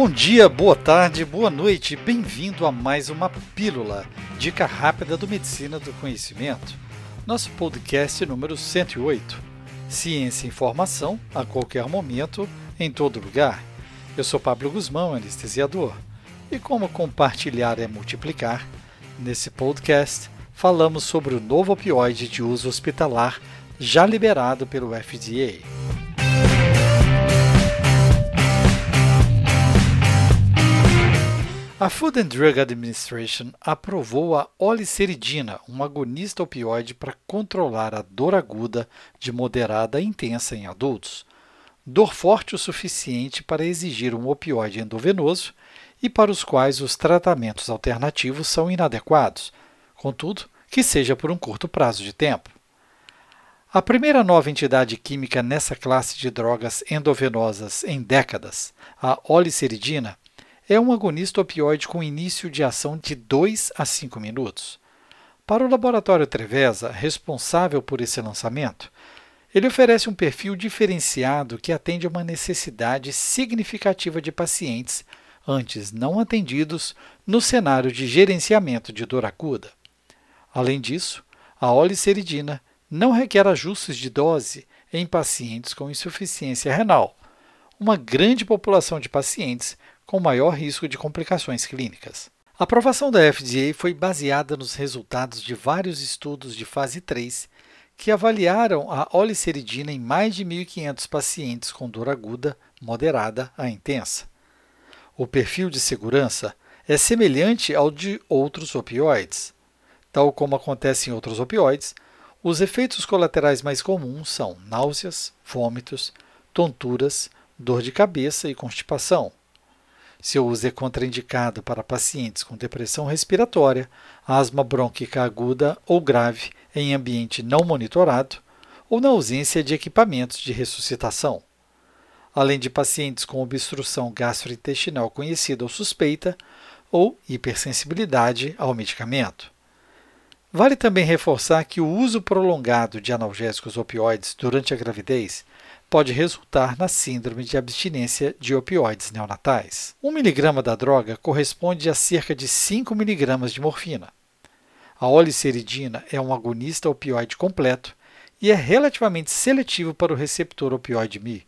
Bom dia, boa tarde, boa noite, bem-vindo a mais uma Pílula, dica rápida do Medicina do Conhecimento, nosso podcast número 108. Ciência e informação a qualquer momento, em todo lugar. Eu sou Pablo Guzmão, anestesiador, e como compartilhar é multiplicar, nesse podcast falamos sobre o novo opioide de uso hospitalar já liberado pelo FDA. A Food and Drug Administration aprovou a oliceridina, um agonista opioide para controlar a dor aguda de moderada a intensa em adultos. Dor forte o suficiente para exigir um opioide endovenoso e para os quais os tratamentos alternativos são inadequados, contudo, que seja por um curto prazo de tempo. A primeira nova entidade química nessa classe de drogas endovenosas em décadas, a oliceridina, é um agonista opioide com início de ação de 2 a 5 minutos. Para o laboratório Trevesa, responsável por esse lançamento, ele oferece um perfil diferenciado que atende a uma necessidade significativa de pacientes antes não atendidos no cenário de gerenciamento de dor aguda. Além disso, a oliceridina não requer ajustes de dose em pacientes com insuficiência renal, uma grande população de pacientes com maior risco de complicações clínicas. A aprovação da FDA foi baseada nos resultados de vários estudos de fase 3 que avaliaram a oliceridina em mais de 1.500 pacientes com dor aguda, moderada a intensa. O perfil de segurança é semelhante ao de outros opioides. Tal como acontece em outros opioides, os efeitos colaterais mais comuns são náuseas, vômitos, tonturas, dor de cabeça e constipação. Seu uso é contraindicado para pacientes com depressão respiratória, asma brônquica aguda ou grave em ambiente não monitorado ou na ausência de equipamentos de ressuscitação. Além de pacientes com obstrução gastrointestinal conhecida ou suspeita ou hipersensibilidade ao medicamento. Vale também reforçar que o uso prolongado de analgésicos opioides durante a gravidez pode resultar na síndrome de abstinência de opioides neonatais. 1 mg da droga corresponde a cerca de 5 mg de morfina. A oliceridina é um agonista opioide completo e é relativamente seletivo para o receptor opioide Mi.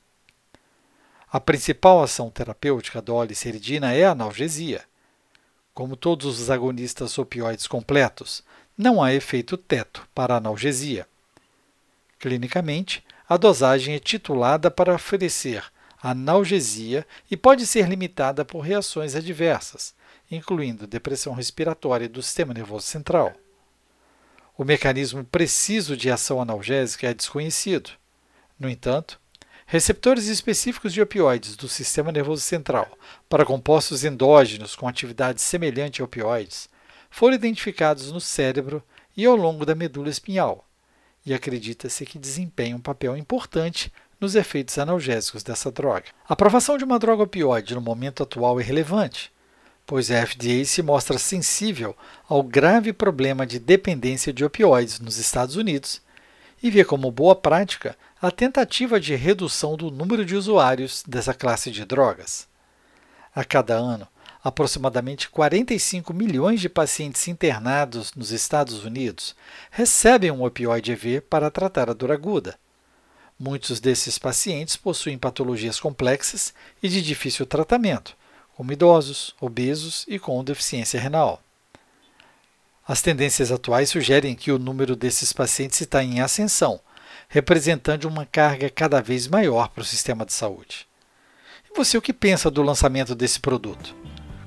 A principal ação terapêutica da oliceridina é a analgesia. Como todos os agonistas opioides completos, não há efeito teto para a analgesia. Clinicamente, a dosagem é titulada para oferecer analgesia e pode ser limitada por reações adversas, incluindo depressão respiratória do sistema nervoso central. O mecanismo preciso de ação analgésica é desconhecido. No entanto, receptores específicos de opioides do sistema nervoso central para compostos endógenos com atividade semelhante a opioides foram identificados no cérebro e ao longo da medula espinhal, e acredita-se que desempenha um papel importante nos efeitos analgésicos dessa droga. A aprovação de uma droga opioide no momento atual é relevante, pois a FDA se mostra sensível ao grave problema de dependência de opioides nos Estados Unidos e vê como boa prática a tentativa de redução do número de usuários dessa classe de drogas. A cada ano, aproximadamente 45 milhões de pacientes internados nos Estados Unidos recebem um opioide EV para tratar a dor aguda. Muitos desses pacientes possuem patologias complexas e de difícil tratamento, como idosos, obesos e com deficiência renal. As tendências atuais sugerem que o número desses pacientes está em ascensão, representando uma carga cada vez maior para o sistema de saúde. E você o que pensa do lançamento desse produto?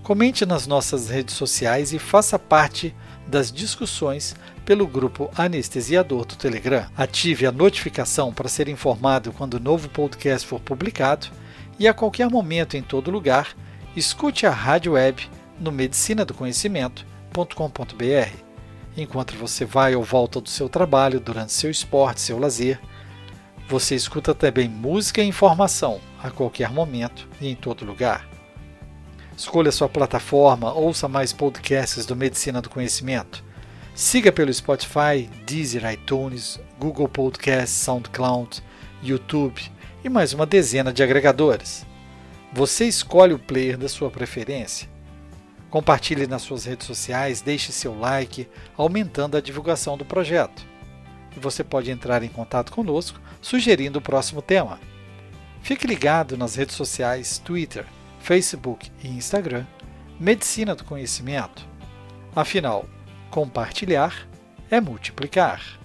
Comente nas nossas redes sociais e faça parte das discussões pelo grupo Anestesiador do Telegram. Ative a notificação para ser informado quando o novo podcast for publicado e a qualquer momento em todo lugar, escute a rádio web no medicinadoconhecimento.com.br. Enquanto você vai ou volta do seu trabalho, durante seu esporte, seu lazer, você escuta também música e informação a qualquer momento e em todo lugar. Escolha sua plataforma, ouça mais podcasts do Medicina do Conhecimento. Siga pelo Spotify, Deezer, iTunes, Google Podcasts, SoundCloud, YouTube e mais uma dezena de agregadores. Você escolhe o player da sua preferência. Compartilhe nas suas redes sociais, deixe seu like, aumentando a divulgação do projeto. E você pode entrar em contato conosco sugerindo o próximo tema. Fique ligado nas redes sociais Twitter, Facebook e Instagram Medicina do Conhecimento. Afinal, compartilhar é multiplicar.